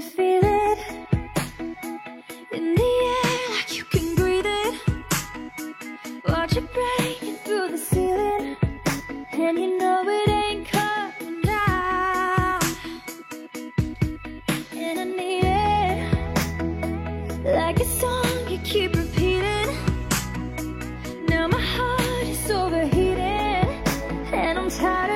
me feel it in the air, like you can breathe it. Watch it breaking through the ceiling, and you know it ain't coming down. And I need it like a song you keep repeating. Now my heart is overheating, and I'm tired.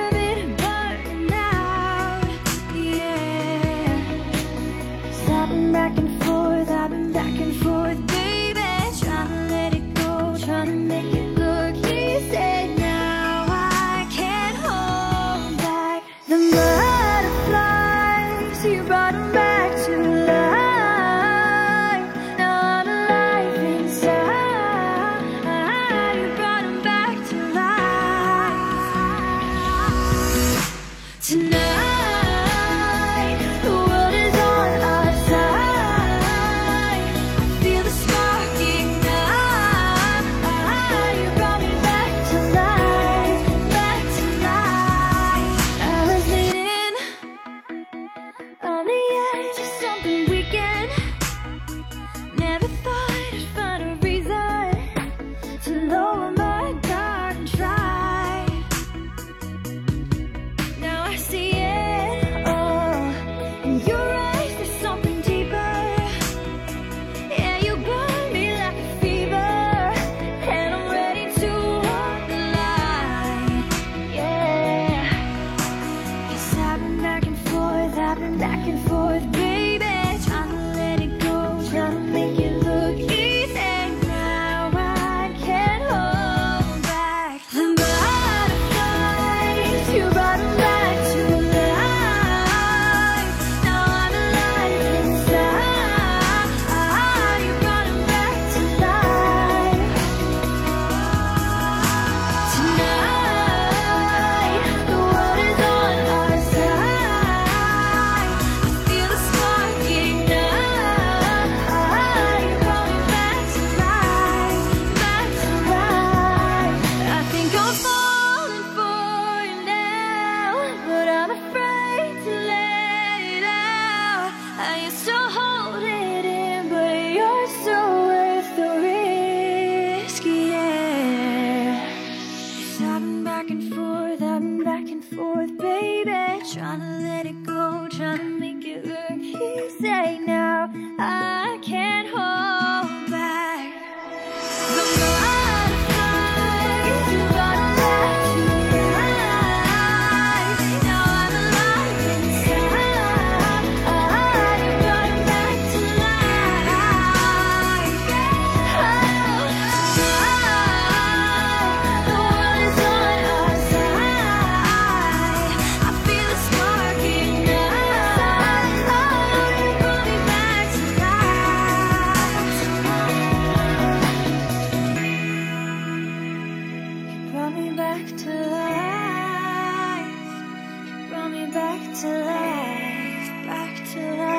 back and forth. say back to life, back to life.